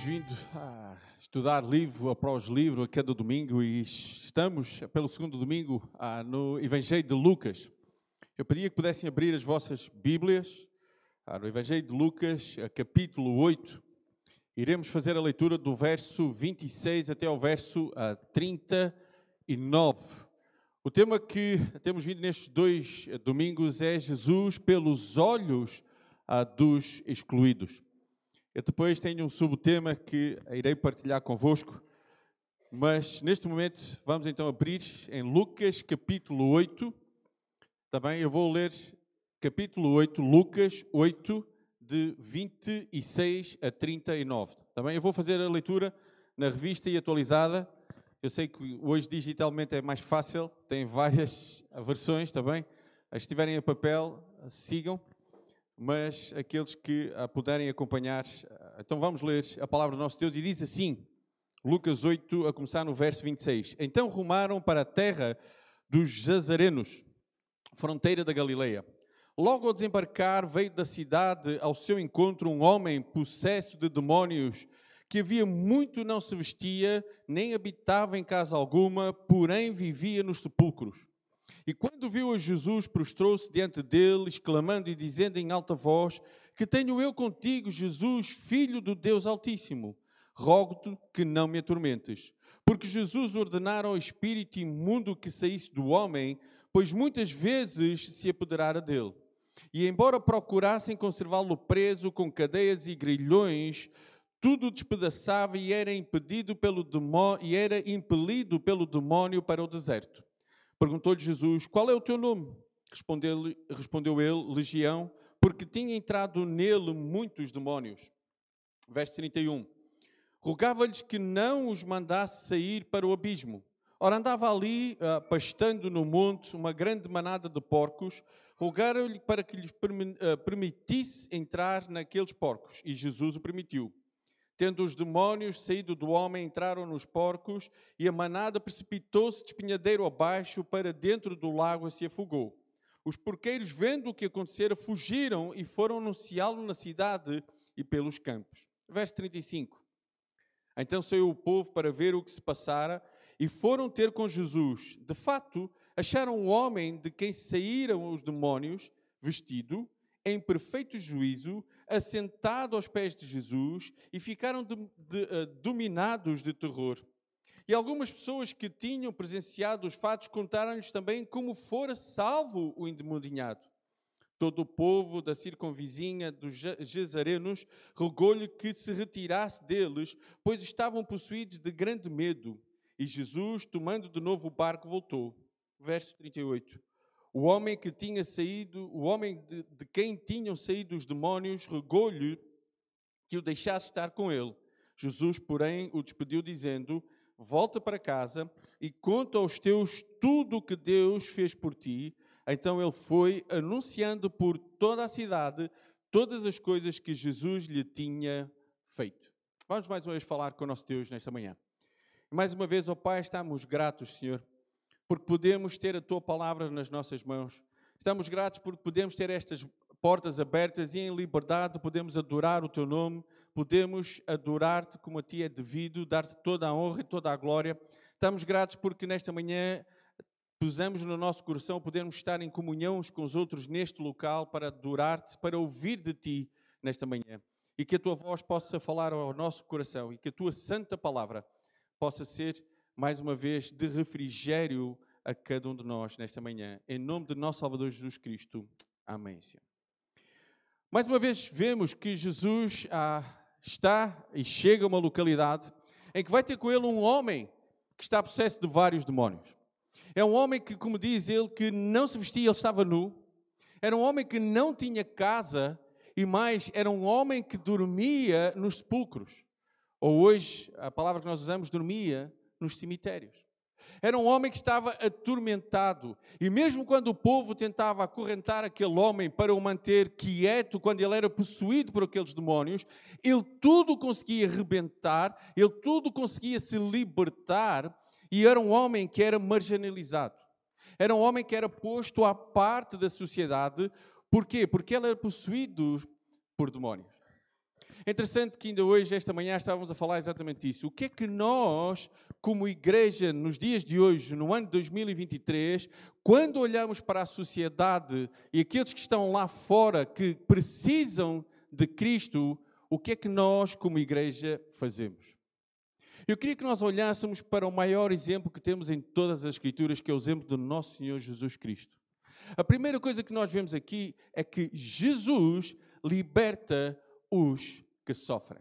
Temos vindo a estudar livro após livro a cada domingo e estamos, pelo segundo domingo, ah, no Evangelho de Lucas. Eu pedia que pudessem abrir as vossas Bíblias ah, no Evangelho de Lucas, capítulo 8. Iremos fazer a leitura do verso 26 até ao verso 39. Ah, o tema que temos vindo nestes dois domingos é Jesus pelos olhos dos excluídos. Eu depois tenho um subtema que irei partilhar convosco, mas neste momento vamos então abrir em Lucas capítulo 8. Também eu vou ler capítulo 8, Lucas 8, de 26 a 39. Também eu vou fazer a leitura na revista e atualizada. Eu sei que hoje digitalmente é mais fácil, tem várias versões também. As que estiverem em papel, sigam mas aqueles que a puderem acompanhar. Então vamos ler a palavra do nosso Deus e diz assim, Lucas 8, a começar no verso 26. Então rumaram para a terra dos Jazarenos, fronteira da Galileia. Logo ao desembarcar, veio da cidade ao seu encontro um homem possesso de demónios, que havia muito não se vestia, nem habitava em casa alguma, porém vivia nos sepulcros. E quando viu a Jesus, prostrou-se diante dele, exclamando e dizendo em alta voz: Que tenho eu contigo, Jesus, filho do Deus Altíssimo? Rogo-te que não me atormentes. Porque Jesus ordenara ao espírito imundo que saísse do homem, pois muitas vezes se apoderara dele. E embora procurassem conservá-lo preso com cadeias e grilhões, tudo despedaçava e era impedido pelo e era impelido pelo demónio para o deserto. Perguntou-lhe Jesus: Qual é o teu nome? Respondeu, respondeu ele: Legião, porque tinha entrado nele muitos demónios. Verso 31. Rogava-lhes que não os mandasse sair para o abismo. Ora, andava ali, uh, pastando no monte, uma grande manada de porcos. Rogaram-lhe para que lhes uh, permitisse entrar naqueles porcos. E Jesus o permitiu. Tendo os demónios saído do homem, entraram nos porcos, e a manada precipitou-se de espinhadeiro abaixo para dentro do lago e se afogou. Os porqueiros, vendo o que acontecera, fugiram e foram anunciá-lo na cidade e pelos campos. Verso 35. Então saiu o povo para ver o que se passara e foram ter com Jesus. De fato, acharam um homem de quem saíram os demónios, vestido, em perfeito juízo, assentado aos pés de Jesus e ficaram de, de, uh, dominados de terror. E algumas pessoas que tinham presenciado os fatos contaram-lhes também como fora salvo o endemoniado. Todo o povo da circunvizinha dos Gesarenos rogou-lhe que se retirasse deles, pois estavam possuídos de grande medo. E Jesus, tomando de novo o barco, voltou. Verso 38. O homem que tinha saído, o homem de, de quem tinham saído os demónios, regou-lhe que o deixasse estar com ele. Jesus, porém, o despediu, dizendo: Volta para casa e conta aos teus tudo o que Deus fez por ti. Então ele foi anunciando por toda a cidade todas as coisas que Jesus lhe tinha feito. Vamos mais uma vez falar com o nosso Deus nesta manhã. Mais uma vez, ó Pai, estamos gratos, Senhor, porque podemos ter a tua palavra nas nossas mãos. Estamos gratos porque podemos ter estas portas abertas e em liberdade podemos adorar o teu nome, podemos adorar-te como a ti é devido, dar-te toda a honra e toda a glória. Estamos gratos porque nesta manhã pusemos no nosso coração podermos estar em comunhão uns com os outros neste local para adorar-te, para ouvir de ti nesta manhã. E que a tua voz possa falar ao nosso coração e que a tua santa palavra possa ser mais uma vez, de refrigério a cada um de nós nesta manhã. Em nome de nosso Salvador Jesus Cristo. Amém, Senhor. Mais uma vez, vemos que Jesus ah, está e chega a uma localidade em que vai ter com ele um homem que está possesso de vários demónios. É um homem que, como diz ele, que não se vestia, ele estava nu. Era um homem que não tinha casa e mais, era um homem que dormia nos sepulcros. Ou hoje, a palavra que nós usamos, dormia nos cemitérios. Era um homem que estava atormentado. E mesmo quando o povo tentava acorrentar aquele homem para o manter quieto, quando ele era possuído por aqueles demónios, ele tudo conseguia rebentar, ele tudo conseguia se libertar. E era um homem que era marginalizado. Era um homem que era posto à parte da sociedade. Porquê? Porque ele era possuído por demónios. É interessante que ainda hoje, esta manhã, estávamos a falar exatamente isso. O que é que nós, como igreja, nos dias de hoje, no ano de 2023, quando olhamos para a sociedade e aqueles que estão lá fora, que precisam de Cristo, o que é que nós, como igreja, fazemos? Eu queria que nós olhássemos para o maior exemplo que temos em todas as Escrituras, que é o exemplo do nosso Senhor Jesus Cristo. A primeira coisa que nós vemos aqui é que Jesus liberta os que sofrem.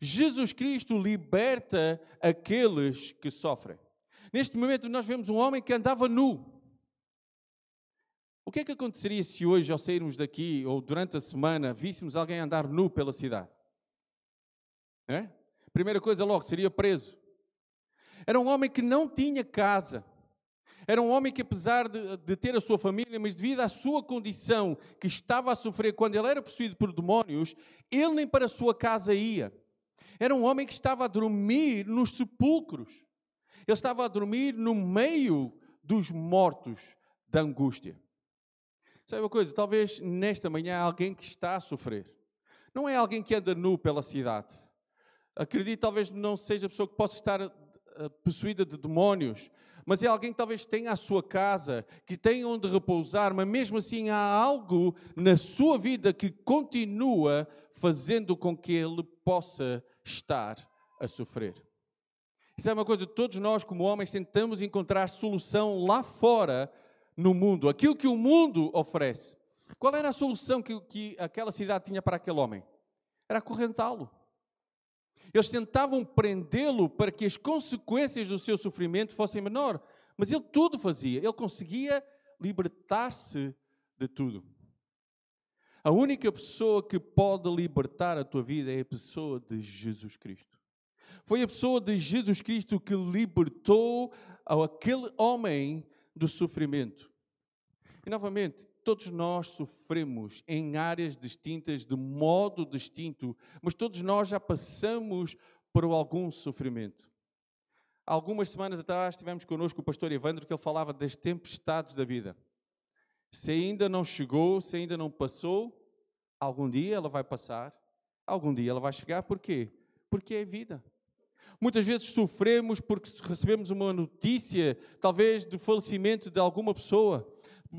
Jesus Cristo liberta aqueles que sofrem. Neste momento, nós vemos um homem que andava nu. O que é que aconteceria se hoje, ao sairmos daqui, ou durante a semana, víssemos alguém andar nu pela cidade? É? Primeira coisa, logo, seria preso. Era um homem que não tinha casa. Era um homem que, apesar de, de, ter a sua família, mas devido à sua condição que estava a sofrer quando ele era possuído por demónios, ele nem para a sua casa ia. Era um homem que estava a dormir nos sepulcros. Ele estava a dormir no meio dos mortos da angústia. Sabe uma coisa? Talvez nesta manhã alguém que está a sofrer. Não é alguém que anda nu pela cidade. Acredito talvez não seja a pessoa que possa estar eh, possuída de demónios, mas é alguém que talvez tenha a sua casa, que tenha onde repousar, mas mesmo assim há algo na sua vida que continua fazendo com que ele possa estar a sofrer. Isso é uma coisa, todos nós, como homens, tentamos encontrar solução lá fora no mundo, aquilo que o mundo oferece. Qual era a solução que, que aquela cidade tinha para aquele homem? Era acorrentá-lo. Eles tentavam prendê-lo para que as consequências do seu sofrimento fossem menor. Mas ele tudo fazia. Ele conseguia libertar-se de tudo. A única pessoa que pode libertar a tua vida é a pessoa de Jesus Cristo. Foi a pessoa de Jesus Cristo que libertou aquele homem do sofrimento. E novamente, todos nós sofremos em áreas distintas, de modo distinto, mas todos nós já passamos por algum sofrimento. Algumas semanas atrás tivemos connosco o pastor Evandro que ele falava das tempestades da vida. Se ainda não chegou, se ainda não passou, algum dia ela vai passar, algum dia ela vai chegar. Por quê? Porque é vida. Muitas vezes sofremos porque recebemos uma notícia, talvez do falecimento de alguma pessoa,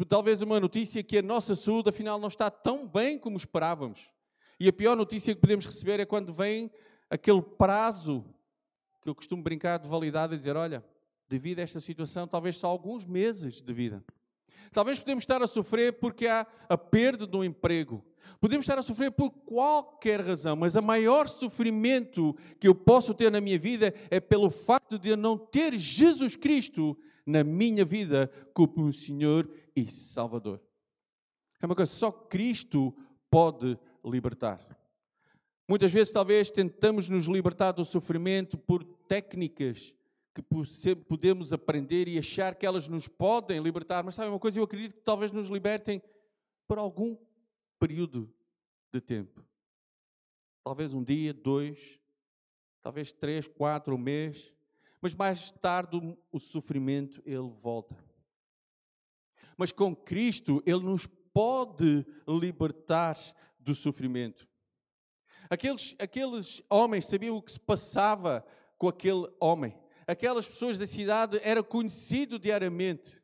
talvez uma notícia que a nossa saúde afinal não está tão bem como esperávamos. E a pior notícia que podemos receber é quando vem aquele prazo que eu costumo brincar de validade e dizer: olha, devido a esta situação, talvez só alguns meses de vida. Talvez podemos estar a sofrer porque há a perda um emprego. Podemos estar a sofrer por qualquer razão, mas o maior sofrimento que eu posso ter na minha vida é pelo facto de eu não ter Jesus Cristo na minha vida como Senhor e Salvador. É uma coisa, só Cristo pode libertar. Muitas vezes, talvez, tentamos nos libertar do sofrimento por técnicas que podemos aprender e achar que elas nos podem libertar, mas sabe uma coisa? Eu acredito que talvez nos libertem por algum período de tempo. Talvez um dia, dois, talvez três, quatro, um mês, mas mais tarde o sofrimento ele volta. Mas com Cristo ele nos pode libertar do sofrimento. Aqueles, aqueles homens sabiam o que se passava com aquele homem. Aquelas pessoas da cidade era conhecido diariamente.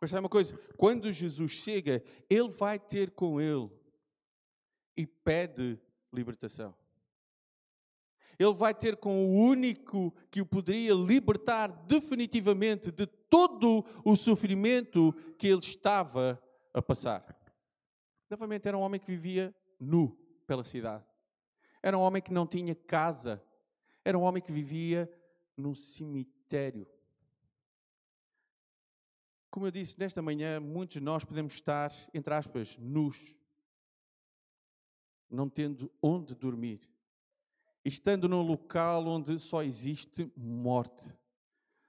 Mas sabe uma coisa? Quando Jesus chega, ele vai ter com ele e pede libertação. Ele vai ter com o único que o poderia libertar definitivamente de todo o sofrimento que ele estava a passar. Novamente, era um homem que vivia nu pela cidade. Era um homem que não tinha casa. Era um homem que vivia num cemitério. Como eu disse, nesta manhã, muitos de nós podemos estar, entre aspas, nus, não tendo onde dormir, estando num local onde só existe morte.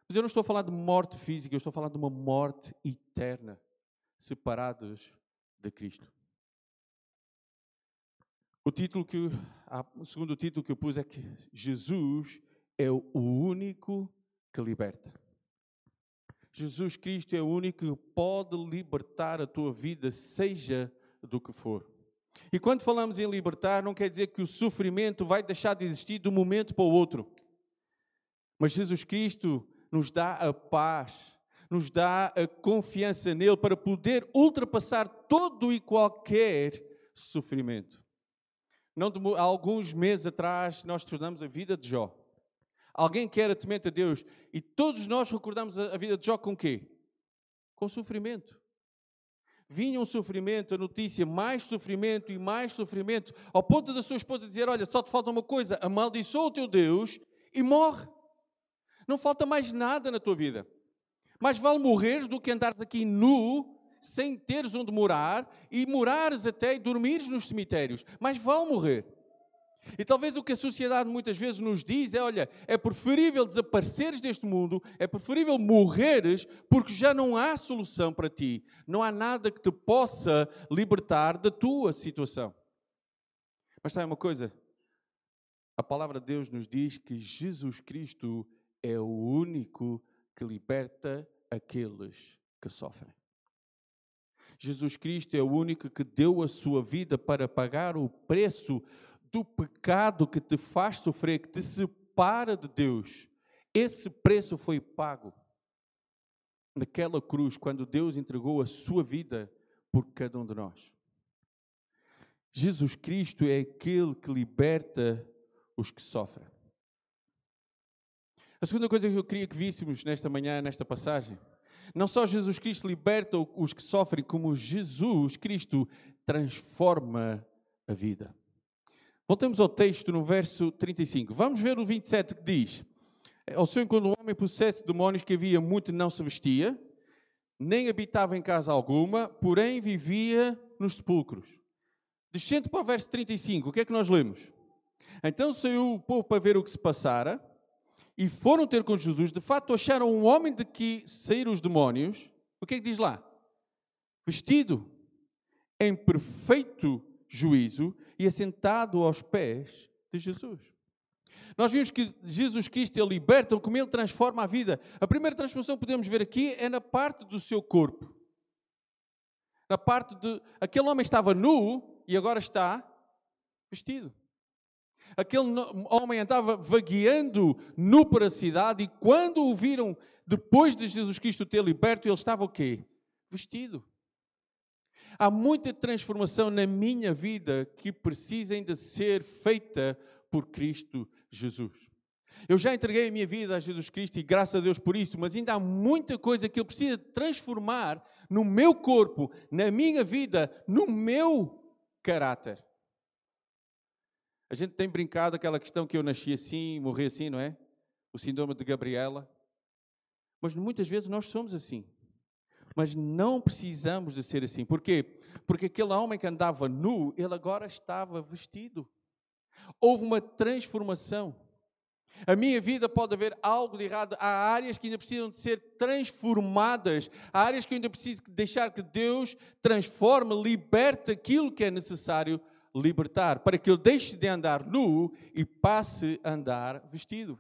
Mas eu não estou a falar de morte física, eu estou a falar de uma morte eterna, separados de Cristo. O título que o segundo título que eu pus é que Jesus é o único que liberta. Jesus Cristo é o único que pode libertar a tua vida, seja do que for. E quando falamos em libertar, não quer dizer que o sofrimento vai deixar de existir de um momento para o outro. Mas Jesus Cristo nos dá a paz, nos dá a confiança nele para poder ultrapassar todo e qualquer sofrimento. Não, há alguns meses atrás nós estudamos a vida de Jó. Alguém que era temente a Deus e todos nós recordamos a vida de Jó com quê? Com sofrimento. Vinha um sofrimento, a notícia, mais sofrimento e mais sofrimento, ao ponto da sua esposa dizer: Olha, só te falta uma coisa, amaldiçoa o teu Deus e morre. Não falta mais nada na tua vida. Mais vale morreres do que andares aqui nu, sem teres onde morar, e morares até e dormires nos cemitérios. Mais vale morrer. E talvez o que a sociedade muitas vezes nos diz é: olha, é preferível desapareceres deste mundo, é preferível morreres, porque já não há solução para ti. Não há nada que te possa libertar da tua situação. Mas sabe uma coisa? A palavra de Deus nos diz que Jesus Cristo é o único que liberta aqueles que sofrem. Jesus Cristo é o único que deu a sua vida para pagar o preço do pecado que te faz sofrer, que te separa de Deus. Esse preço foi pago naquela cruz, quando Deus entregou a sua vida por cada um de nós. Jesus Cristo é aquele que liberta os que sofrem. A segunda coisa que eu queria que víssemos nesta manhã, nesta passagem, não só Jesus Cristo liberta os que sofrem, como Jesus Cristo transforma a vida. Voltamos ao texto no verso 35. Vamos ver o 27 que diz: Ao seu enquanto um homem possesso de demónios que havia muito não se vestia, nem habitava em casa alguma, porém vivia nos sepulcros. Descendo para o verso 35, o que é que nós lemos? Então saiu o povo para ver o que se passara e foram ter com Jesus, de fato acharam um homem de que saíram os demónios, o que é que diz lá? Vestido em perfeito juízo e assentado aos pés de Jesus. Nós vimos que Jesus Cristo ele liberta, como ele transforma a vida. A primeira transformação que podemos ver aqui é na parte do seu corpo. Na parte de aquele homem estava nu e agora está vestido. Aquele homem andava vagueando nu para a cidade e quando o viram depois de Jesus Cristo ter liberto, ele estava o quê? Vestido. Há muita transformação na minha vida que precisa ainda ser feita por Cristo Jesus. Eu já entreguei a minha vida a Jesus Cristo e graças a Deus por isso, mas ainda há muita coisa que Ele precisa transformar no meu corpo, na minha vida, no meu caráter. A gente tem brincado aquela questão que eu nasci assim, morri assim, não é? O síndrome de Gabriela. Mas muitas vezes nós somos assim. Mas não precisamos de ser assim. Por quê? Porque aquele homem que andava nu, ele agora estava vestido. Houve uma transformação. A minha vida pode haver algo de errado. Há áreas que ainda precisam de ser transformadas. Há áreas que eu ainda preciso deixar que Deus transforme, liberte aquilo que é necessário libertar, para que eu deixe de andar nu e passe a andar vestido.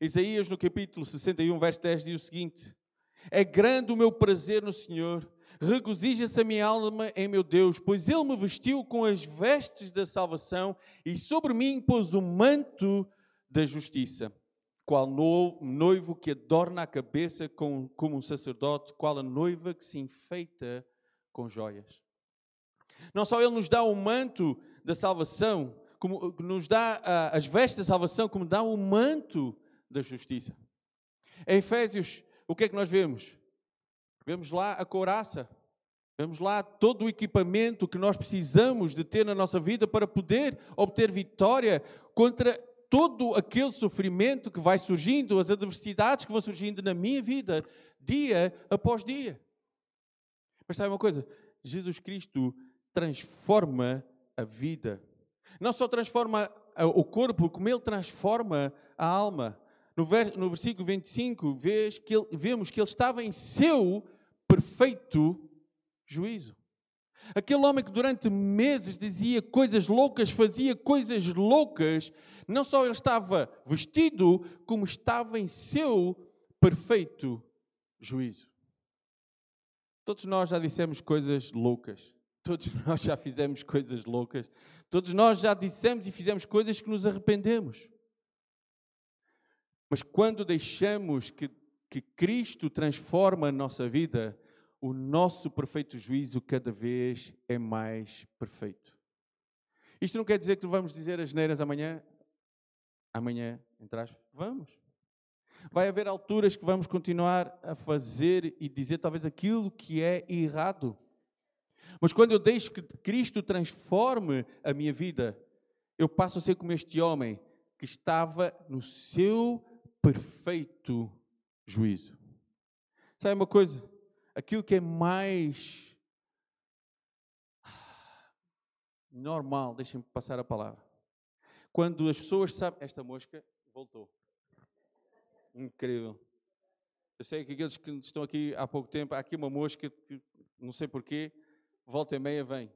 Isaías, no capítulo 61, verso 10, diz o seguinte: É grande o meu prazer no Senhor, regozija-se a minha alma em meu Deus, pois Ele me vestiu com as vestes da salvação e sobre mim pôs o manto da justiça. Qual noivo que adorna a cabeça como um sacerdote, qual a noiva que se enfeita com joias. Não só Ele nos dá o manto da salvação, como nos dá uh, as vestes da salvação, como dá o manto da justiça. Em Efésios, o que é que nós vemos? Vemos lá a couraça, vemos lá todo o equipamento que nós precisamos de ter na nossa vida para poder obter vitória contra todo aquele sofrimento que vai surgindo, as adversidades que vão surgindo na minha vida, dia após dia. Mas sabe uma coisa? Jesus Cristo transforma a vida. Não só transforma o corpo, como ele transforma a alma. No, no versículo 25, vês que ele, vemos que ele estava em seu perfeito juízo. Aquele homem que durante meses dizia coisas loucas, fazia coisas loucas, não só ele estava vestido, como estava em seu perfeito juízo. Todos nós já dissemos coisas loucas. Todos nós já fizemos coisas loucas. Todos nós já dissemos e fizemos coisas que nos arrependemos. Mas quando deixamos que, que Cristo transforma a nossa vida, o nosso perfeito juízo cada vez é mais perfeito. Isto não quer dizer que vamos dizer as neiras amanhã. Amanhã, entras? Vamos. Vai haver alturas que vamos continuar a fazer e dizer talvez aquilo que é errado. Mas quando eu deixo que Cristo transforme a minha vida, eu passo a ser como este homem que estava no seu perfeito juízo. Sabe uma coisa? Aquilo que é mais normal, deixem-me passar a palavra. Quando as pessoas sabem. Esta mosca voltou. Incrível. Eu sei que aqueles que estão aqui há pouco tempo, há aqui uma mosca que não sei porquê, volta e meia vem.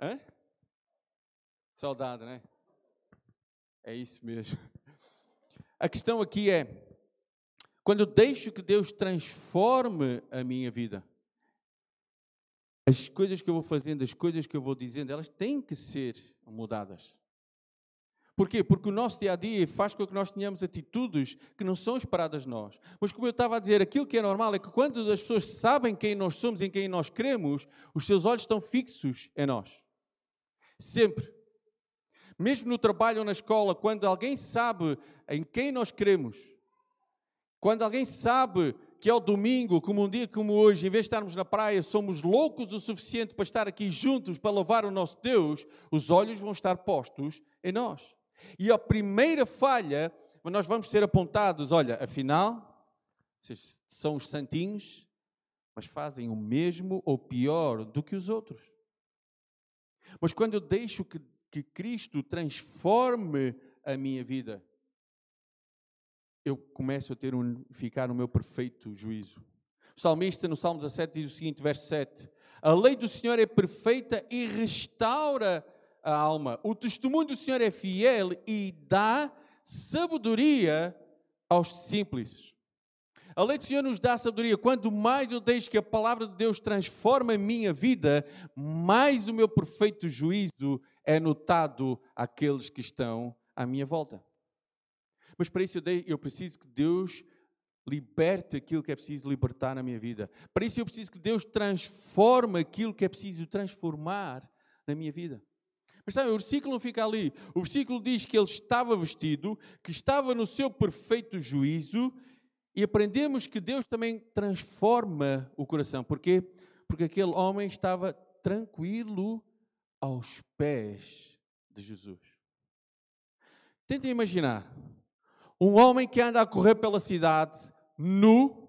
Hã? Saudade, né? É isso mesmo. A questão aqui é: quando eu deixo que Deus transforme a minha vida, as coisas que eu vou fazendo, as coisas que eu vou dizendo, elas têm que ser mudadas. Porquê? Porque o nosso dia a dia faz com que nós tenhamos atitudes que não são esperadas de nós. Mas, como eu estava a dizer, aquilo que é normal é que quando as pessoas sabem quem nós somos, em quem nós cremos, os seus olhos estão fixos em nós. Sempre. Mesmo no trabalho ou na escola, quando alguém sabe em quem nós cremos, quando alguém sabe que é o domingo, como um dia como hoje, em vez de estarmos na praia, somos loucos o suficiente para estar aqui juntos para louvar o nosso Deus, os olhos vão estar postos em nós. E a primeira falha, nós vamos ser apontados: olha, afinal, vocês são os santinhos, mas fazem o mesmo ou pior do que os outros. Mas quando eu deixo que que Cristo transforme a minha vida, eu começo a ter um, ficar no meu perfeito juízo. O salmista, no Salmo 17, diz o seguinte, verso 7: A lei do Senhor é perfeita e restaura a alma. O testemunho do Senhor é fiel e dá sabedoria aos simples. A lei do Senhor nos dá sabedoria. Quanto mais eu deixo que a palavra de Deus transforme a minha vida, mais o meu perfeito juízo é notado àqueles que estão à minha volta. Mas para isso eu, preciso que Deus liberte aquilo que é preciso libertar na minha vida. Para isso eu preciso que Deus transforme aquilo que é preciso transformar na minha vida. Mas sabe, o versículo não fica ali. O versículo diz que ele estava vestido, que estava no seu perfeito juízo, e aprendemos que Deus também transforma o coração. Porquê? Porque aquele homem estava tranquilo aos pés de Jesus. Tentem imaginar um homem que anda a correr pela cidade, nu,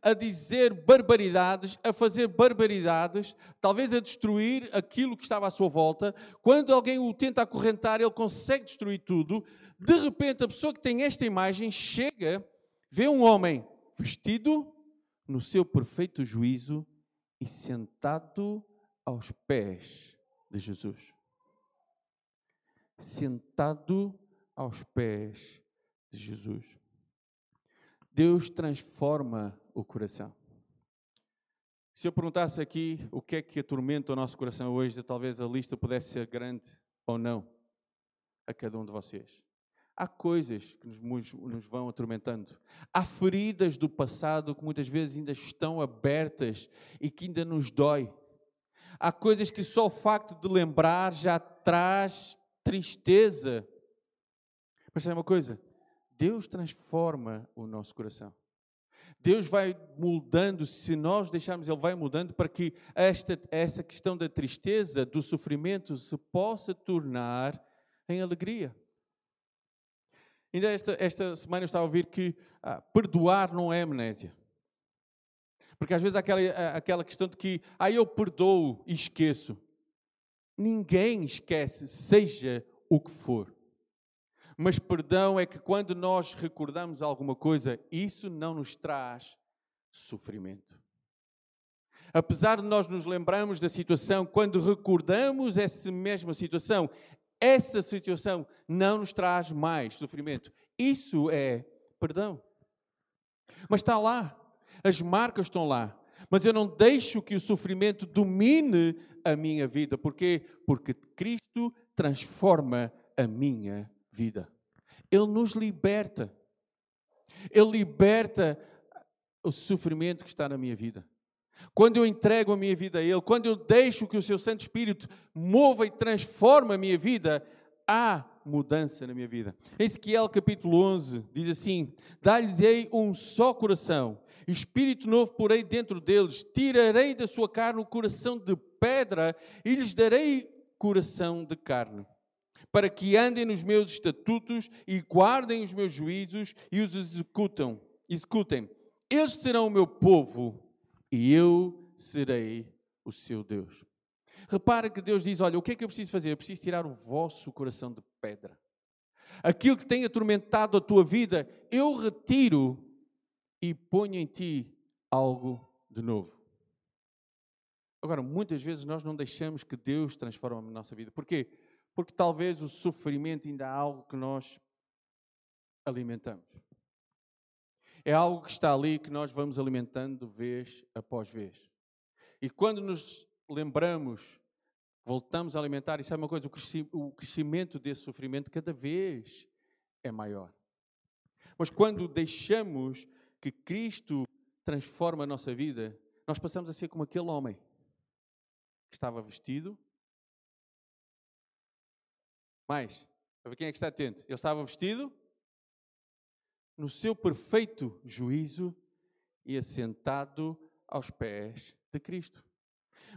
a dizer barbaridades, a fazer barbaridades, talvez a destruir aquilo que estava à sua volta. Quando alguém o tenta acorrentar, ele consegue destruir tudo. De repente, a pessoa que tem esta imagem chega, vê um homem vestido no seu perfeito juízo e sentado aos pés de Jesus. Sentado aos pés de Jesus. Deus transforma o coração. Se eu perguntasse aqui o que é que atormenta o nosso coração hoje, talvez a lista pudesse ser grande ou não a cada um de vocês. Há coisas que nos, nos, vão atormentando. Há feridas do passado que muitas vezes ainda estão abertas e que ainda nos dói. Há coisas que só o facto de lembrar já traz tristeza. Mas sabe uma coisa? Deus transforma o nosso coração. Deus vai mudando, se nós deixarmos, Ele vai mudando para que esta, essa questão da tristeza, do sofrimento, se possa tornar em alegria. Ainda esta, esta semana eu estava a ouvir que ah, perdoar não é amnésia. Porque às vezes há aquela, aquela questão de que, ah, eu perdoo e esqueço. Ninguém esquece, seja o que for. Mas perdão é que quando nós recordamos alguma coisa, isso não nos traz sofrimento. Apesar de nós nos lembrarmos da situação, quando recordamos essa mesma situação, essa situação não nos traz mais sofrimento. Isso é perdão. Mas está lá, as marcas estão lá. Mas eu não deixo que o sofrimento domine a minha vida. Porquê? Porque Cristo transforma a minha vida. Ele nos liberta. Ele liberta o sofrimento que está na minha vida. Quando eu entrego a minha vida a Ele, quando eu deixo que o Seu Santo Espírito mova e transforma a minha vida, há mudança na minha vida. Ezequiel capítulo 11 diz assim: Dá-lhes-ei um só coração, espírito novo porei dentro deles, tirarei da sua carne o coração de pedra e lhes darei coração de carne para que andem nos meus estatutos e guardem os meus juízos e os executam, executem. Eles serão o meu povo e eu serei o seu Deus. Repara que Deus diz: Olha, o que é que eu preciso fazer? Eu preciso tirar o vosso coração de pedra. Aquilo que tem atormentado a tua vida, eu retiro e ponho em ti algo de novo. Agora, muitas vezes nós não deixamos que Deus transforme a nossa vida. Porquê? Porque talvez o sofrimento ainda é algo que nós alimentamos. É algo que está ali que nós vamos alimentando vez após vez. E quando nos lembramos, voltamos a alimentar, e sabe uma coisa? O crescimento desse sofrimento cada vez é maior. Mas quando deixamos que Cristo transforma a nossa vida, nós passamos a ser como aquele homem que estava vestido mais, a ver quem é que está atento. Ele estava vestido no seu perfeito juízo e assentado aos pés de Cristo.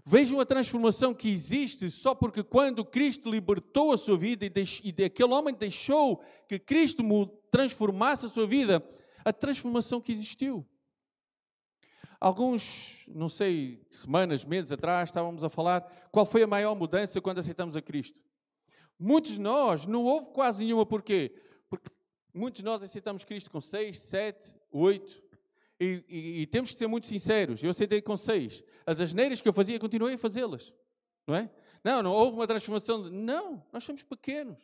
Vejam a transformação que existe só porque quando Cristo libertou a sua vida e, deix, e aquele homem deixou que Cristo transformasse a sua vida, a transformação que existiu. Alguns, não sei, semanas, meses atrás, estávamos a falar qual foi a maior mudança quando aceitamos a Cristo. Muitos de nós, não houve quase nenhuma, porquê? Porque muitos de nós aceitamos Cristo com seis, sete, oito, e, e, e, temos que ser muito sinceros. Eu aceitei com seis. As asneiras que eu fazia, continuei a fazê-las. Não é? Não, não houve uma transformação. De... Não, nós somos pequenos.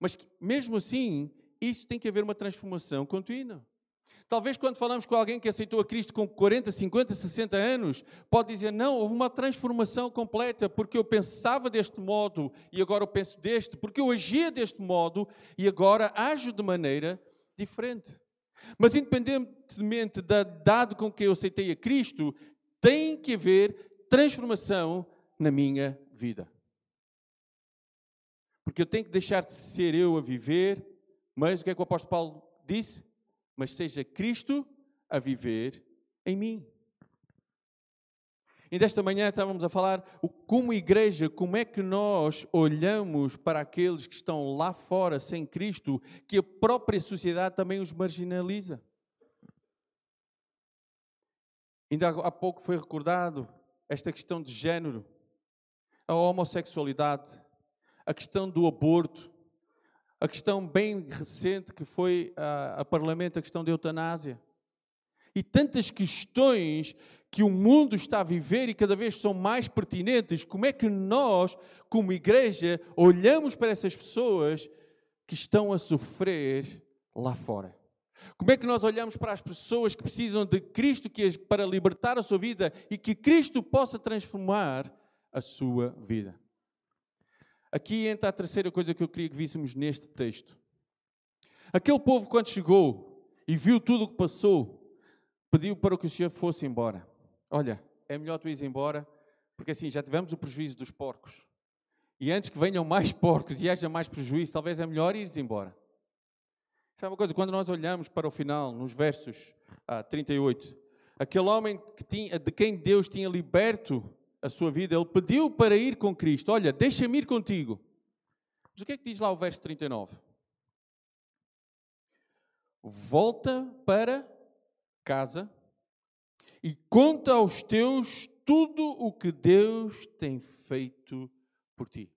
Mas mesmo assim, isso tem que haver uma transformação contínua. Talvez quando falamos com alguém que aceitou a Cristo com 40, 50, 60 anos, pode dizer: Não, houve uma transformação completa, porque eu pensava deste modo e agora eu penso deste, porque eu agia deste modo e agora ajo de maneira diferente. Mas, independentemente da idade com que eu aceitei a Cristo, tem que haver transformação na minha vida. Porque eu tenho que deixar de ser eu a viver, mas o que é que o apóstolo Paulo disse? Mas seja Cristo a viver em mim. E desta manhã estávamos a falar como igreja, como é que nós olhamos para aqueles que estão lá fora sem Cristo, que a própria sociedade também os marginaliza. Ainda há pouco foi recordado esta questão de género, a homossexualidade, a questão do aborto, a questão bem recente que foi a, a Parlamento, a questão da eutanásia. E tantas questões que o mundo está a viver e cada vez são mais pertinentes. Como é que nós, como igreja, olhamos para essas pessoas que estão a sofrer lá fora? Como é que nós olhamos para as pessoas que precisam de Cristo para libertar a sua vida e que Cristo possa transformar a sua vida? Aqui entra a terceira coisa que eu queria que víssemos neste texto. Aquele povo, quando chegou e viu tudo o que passou, pediu para que o Senhor fosse embora. Olha, é melhor tu ires embora, porque assim já tivemos o prejuízo dos porcos. E antes que venham mais porcos e haja mais prejuízo, talvez é melhor ires embora. Sabe uma coisa? Quando nós olhamos para o final, nos versos ah, 38, aquele homem que tinha, de quem Deus tinha liberto a sua vida, ele pediu para ir com Cristo. Olha, deixa-me ir contigo. Mas o que é que diz lá o verso 39? Volta para casa e conta aos teus tudo o que Deus tem feito por ti.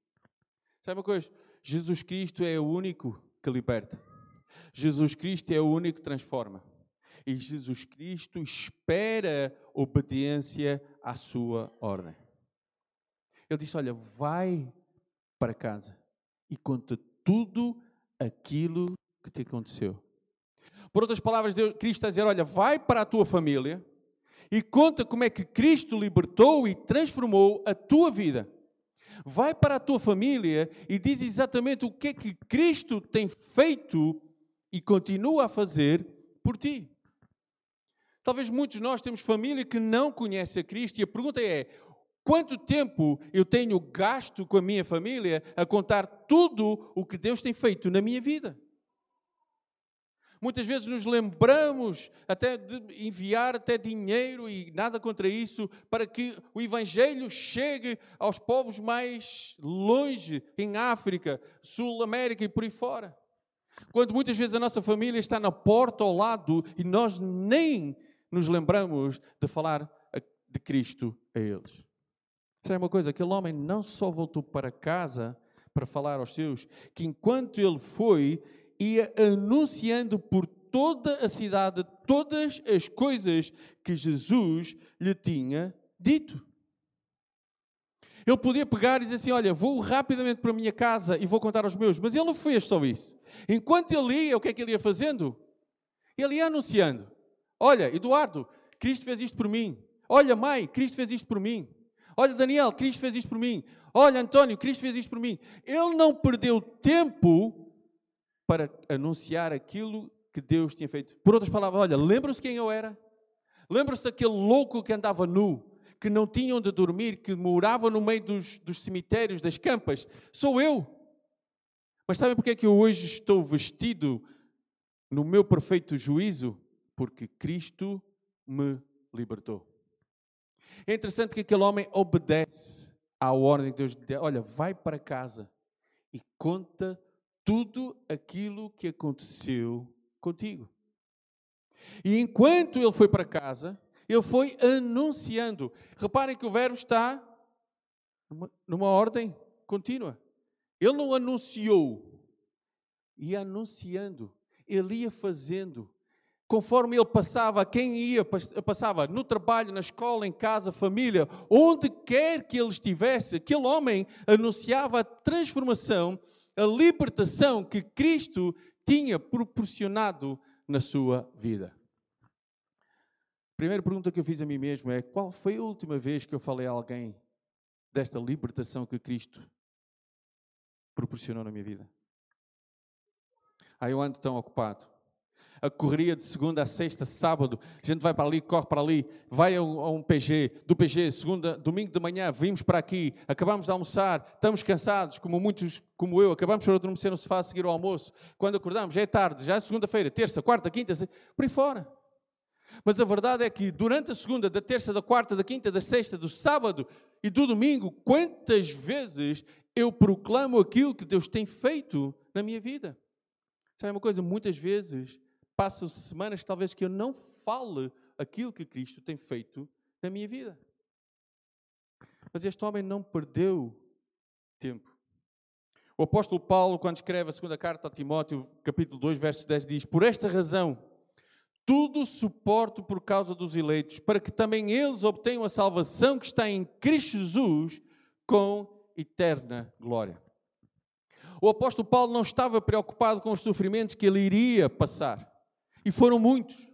Sabe uma coisa? Jesus Cristo é o único que liberta. Jesus Cristo é o único que transforma. E Jesus Cristo espera obediência à sua ordem. Ele disse: Olha, vai para casa e conta tudo aquilo que te aconteceu. Por outras palavras, Deus, Cristo está a dizer: Olha, vai para a tua família e conta como é que Cristo libertou e transformou a tua vida. Vai para a tua família e diz exatamente o que é que Cristo tem feito e continua a fazer por ti. Talvez muitos de nós temos família que não conhece a Cristo e a pergunta é: quanto tempo eu tenho gasto com a minha família a contar tudo o que Deus tem feito na minha vida? Muitas vezes nos lembramos até de enviar até dinheiro e nada contra isso para que o evangelho chegue aos povos mais longe, em África, Sul América e por aí fora. Quando muitas vezes a nossa família está na porta ao lado e nós nem nos lembramos de falar de Cristo a eles. Sabe uma coisa? Aquele homem não só voltou para casa para falar aos seus, que enquanto ele foi, ia anunciando por toda a cidade todas as coisas que Jesus lhe tinha dito. Ele podia pegar e dizer assim: Olha, vou rapidamente para a minha casa e vou contar aos meus. Mas ele não fez só isso. Enquanto ele ia, o que é que ele ia fazendo? Ele ia anunciando: Olha, Eduardo, Cristo fez isto por mim. Olha, Mai, Cristo fez isto por mim. Olha, Daniel, Cristo fez isto por mim. Olha, António, Cristo fez isto por mim. Ele não perdeu tempo para anunciar aquilo que Deus tinha feito. Por outras palavras, olha, lembram-se quem eu era? Lembram-se daquele louco que andava nu, que não tinha onde dormir, que morava no meio dos, dos cemitérios, das campas? Sou eu. Mas sabem porque é que eu hoje estou vestido no meu perfeito juízo? Porque Cristo me libertou. É interessante que aquele homem obedece à ordem que Deus lhe. Olha, vai para casa e conta tudo aquilo que aconteceu contigo. E enquanto ele foi para casa, ele foi anunciando. Reparem que o verbo está numa, numa ordem contínua. Ele não anunciou, ia anunciando, ele ia fazendo. Conforme ele passava, quem ia, passava no trabalho, na escola, em casa, família, onde quer que ele estivesse, aquele homem anunciava a transformação a libertação que Cristo tinha proporcionado na sua vida. A primeira pergunta que eu fiz a mim mesmo é: qual foi a última vez que eu falei a alguém desta libertação que Cristo proporcionou na minha vida? Aí eu ando tão ocupado a correria de segunda a sexta, sábado, a gente vai para ali, corre para ali, vai a um, a um PG, do PG, segunda, domingo de manhã, vimos para aqui, acabamos de almoçar, estamos cansados, como muitos, como eu, acabamos por adormecer no sofá a seguir ao almoço, quando acordamos já é tarde, já é segunda-feira, terça, quarta, quinta, por aí fora. Mas a verdade é que durante a segunda, da terça, da quarta, da quinta, da sexta, do sábado e do domingo, quantas vezes eu proclamo aquilo que Deus tem feito na minha vida? Sabe uma coisa? Muitas vezes passam semanas talvez que eu não fale aquilo que Cristo tem feito na minha vida. Mas este homem não perdeu tempo. O apóstolo Paulo, quando escreve a segunda carta a Timóteo, capítulo 2, verso 10, diz: Por esta razão, tudo suporto por causa dos eleitos, para que também eles obtenham a salvação que está em Cristo Jesus com eterna glória. O apóstolo Paulo não estava preocupado com os sofrimentos que ele iria passar. E foram muitos.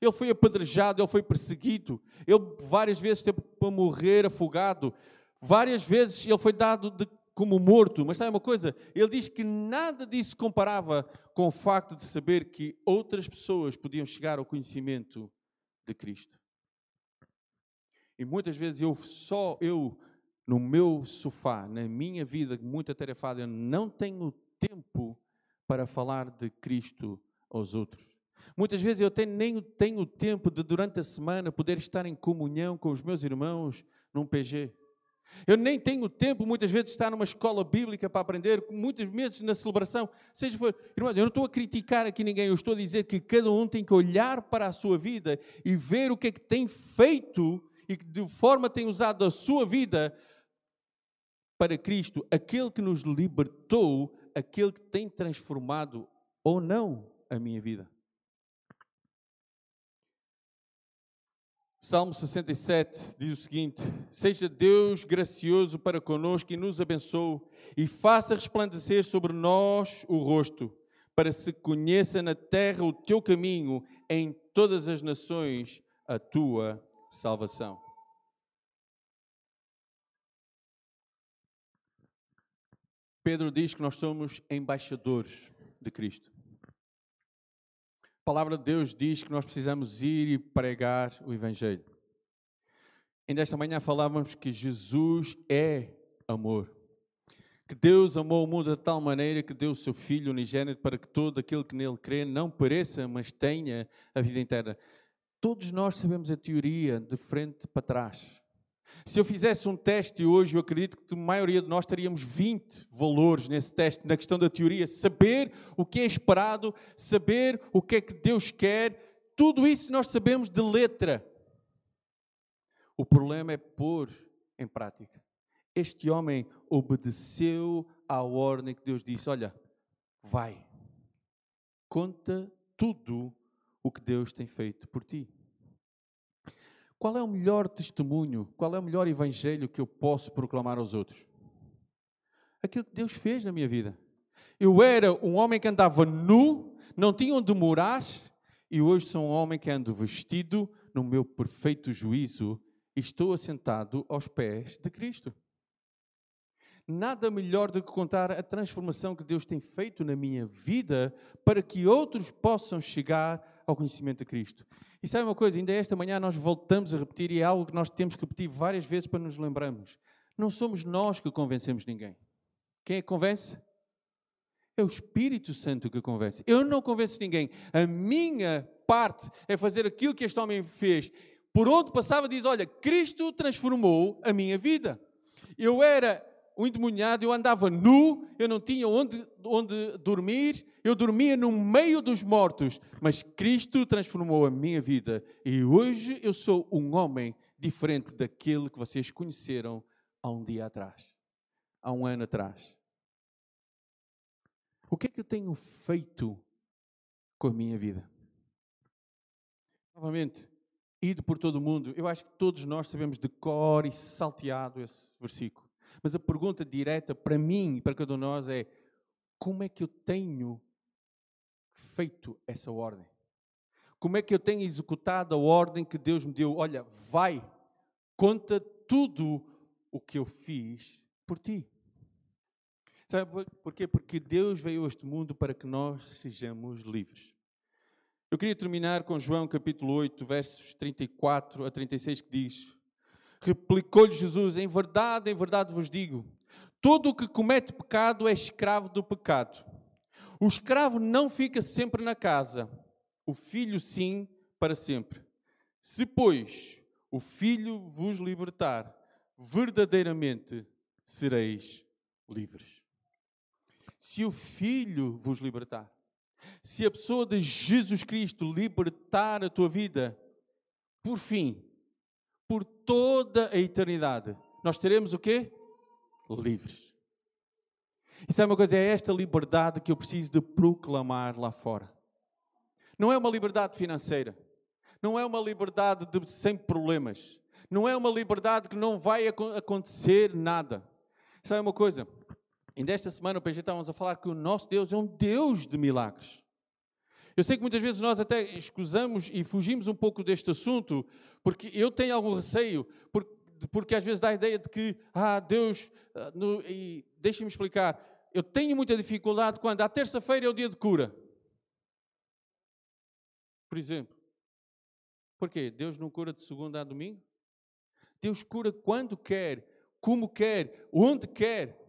Ele foi apedrejado, ele foi perseguido, ele várias vezes teve para morrer afogado, várias vezes ele foi dado de, como morto. Mas sabe uma coisa? Ele diz que nada disso comparava com o facto de saber que outras pessoas podiam chegar ao conhecimento de Cristo. E muitas vezes eu só, eu, no meu sofá, na minha vida muito atarefada, eu não tenho tempo para falar de Cristo aos outros. Muitas vezes eu tenho, nem tenho tempo de, durante a semana, poder estar em comunhão com os meus irmãos num PG. Eu nem tenho tempo, muitas vezes, de estar numa escola bíblica para aprender, muitas vezes na celebração. Seja for, irmãos, eu não estou a criticar aqui ninguém, eu estou a dizer que cada um tem que olhar para a sua vida e ver o que é que tem feito e de forma tem usado a sua vida para Cristo, aquele que nos libertou, aquele que tem transformado ou não a minha vida. Salmo 67 diz o seguinte: Seja Deus gracioso para conosco e nos abençoe, e faça resplandecer sobre nós o rosto, para se conheça na terra o teu caminho, em todas as nações a tua salvação. Pedro diz que nós somos embaixadores de Cristo. A palavra de Deus diz que nós precisamos ir e pregar o Evangelho. Ainda esta manhã falávamos que Jesus é amor. Que Deus amou o mundo de tal maneira que deu o seu Filho unigênito para que todo aquele que nele crê não pereça, mas tenha a vida inteira. Todos nós sabemos a teoria de frente para trás. Se eu fizesse um teste hoje, eu acredito que a maioria de nós teríamos 20 valores nesse teste, na questão da teoria. Saber o que é esperado, saber o que é que Deus quer, tudo isso nós sabemos de letra. O problema é pôr em prática. Este homem obedeceu à ordem que Deus disse: Olha, vai, conta tudo o que Deus tem feito por ti. Qual é o melhor testemunho? Qual é o melhor evangelho que eu posso proclamar aos outros? Aquilo que Deus fez na minha vida. Eu era um homem que andava nu, não tinha onde morar, e hoje sou um homem que ando vestido no meu perfeito juízo e estou assentado aos pés de Cristo. Nada melhor do que contar a transformação que Deus tem feito na minha vida para que outros possam chegar ao conhecimento de Cristo. E sabe uma coisa? Ainda esta manhã nós voltamos a repetir e é algo que nós temos que repetir várias vezes para nos lembrarmos. Não somos nós que convencemos ninguém. Quem é que convence? É o Espírito Santo que convence. Eu não convenço ninguém. A minha parte é fazer aquilo que este homem fez. Por onde passava, diz: Olha, Cristo transformou a minha vida. Eu era um endemoniado, eu andava nu, eu não tinha onde, onde dormir, eu dormia no meio dos mortos, mas Cristo transformou a minha vida e hoje eu sou um homem diferente daquele que vocês conheceram há um dia atrás, há um ano atrás. O que é que eu tenho feito com a minha vida? Novamente, ido por todo o mundo, eu acho que todos nós sabemos de cor e salteado esse versículo. Mas a pergunta direta para mim e para cada um de nós é: como é que eu tenho feito essa ordem? Como é que eu tenho executado a ordem que Deus me deu? Olha, vai, conta tudo o que eu fiz por ti. Sabe porquê? Porque Deus veio a este mundo para que nós sejamos livres. Eu queria terminar com João capítulo 8, versos 34 a 36, que diz: Replicou-lhe Jesus: Em verdade, em verdade vos digo: todo o que comete pecado é escravo do pecado. O escravo não fica sempre na casa, o filho sim, para sempre. Se, pois, o filho vos libertar, verdadeiramente sereis livres. Se o filho vos libertar, se a pessoa de Jesus Cristo libertar a tua vida, por fim, por toda a eternidade. Nós teremos o quê? Livres. E sabe uma coisa? É esta liberdade que eu preciso de proclamar lá fora. Não é uma liberdade financeira. Não é uma liberdade de, sem problemas. Não é uma liberdade que não vai acontecer nada. Sabe uma coisa? Ainda esta semana, o PG estávamos a falar que o nosso Deus é um Deus de milagres. Eu sei que muitas vezes nós até escusamos e fugimos um pouco deste assunto, porque eu tenho algum receio, porque, porque às vezes dá a ideia de que, ah, Deus, ah, no, e deixem-me explicar, eu tenho muita dificuldade quando a terça-feira é o dia de cura. Por exemplo. Porquê? Deus não cura de segunda a domingo? Deus cura quando quer, como quer, onde quer.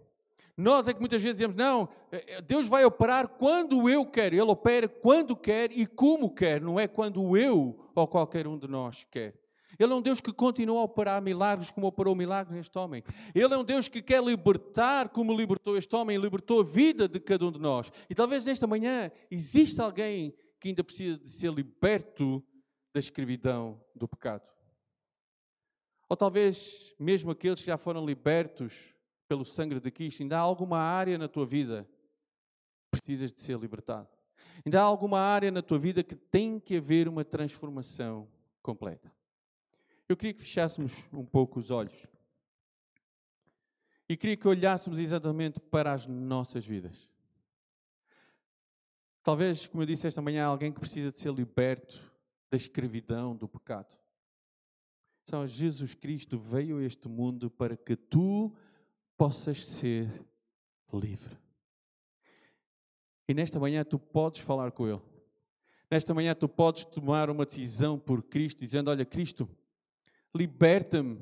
Nós é que muitas vezes dizemos, não, eh, eh, Deus vai operar quando eu quero. Ele opera quando quer e como quer, não é quando eu ou qualquer um de nós quer. Ele é um Deus que continua a operar milagres como operou milagres neste homem. Ele é um Deus que quer libertar como libertou este homem, libertou a vida de cada um de nós. E talvez nesta manhã exista alguém que ainda precisa de ser liberto da escravidão do pecado. Ou talvez mesmo aqueles que já foram libertos pelo sangue de Cristo, ainda há alguma área na tua vida que precisas de ser libertado. Ainda há alguma área na tua vida que tem que haver uma transformação completa. Eu queria que fechássemos um pouco os olhos. E queria que olhássemos exatamente para as nossas vidas. Talvez, como eu disse esta manhã, alguém que precisa de ser liberto da escravidão, do pecado. Só Jesus Cristo veio a este mundo para que tu possas ser livre. E nesta manhã tu podes falar com Ele. Nesta manhã tu podes tomar uma decisão por Cristo, dizendo: Olha, Cristo, liberta-me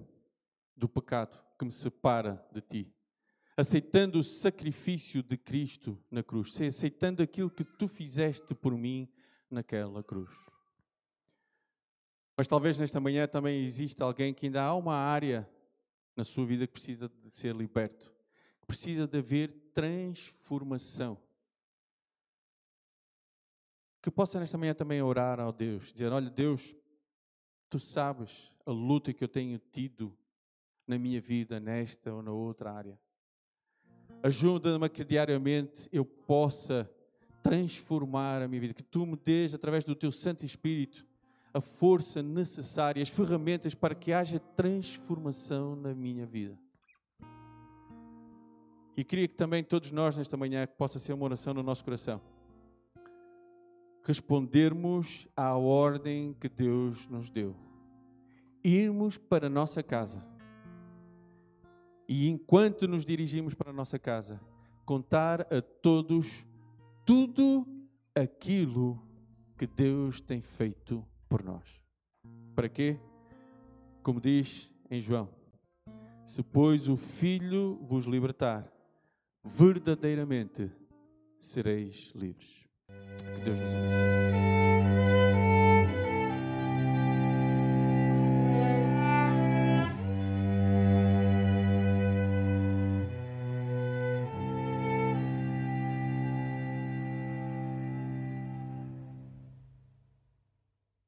do pecado que me separa de ti. Aceitando o sacrifício de Cristo na cruz, aceitando aquilo que tu fizeste por mim naquela cruz. Mas talvez nesta manhã também exista alguém que ainda há uma área na sua vida que precisa de ser liberto, que precisa de haver transformação. Que possa nesta manhã também orar ao Deus, dizer: Olha, Deus, tu sabes a luta que eu tenho tido na minha vida, nesta ou na outra área. Ajuda-me a que diariamente eu possa transformar a minha vida, que tu me dês, através do teu Santo Espírito, a força necessária, as ferramentas para que haja transformação na minha vida. E queria que também todos nós, nesta manhã, que possa ser uma oração no nosso coração, respondermos à ordem que Deus nos deu, irmos para a nossa casa e, enquanto nos dirigimos para a nossa casa, contar a todos tudo aquilo que Deus tem feito por nós. Para quê? Como diz em João: Se, pois, o Filho vos libertar, verdadeiramente sereis livres. Que Deus nos abençoe.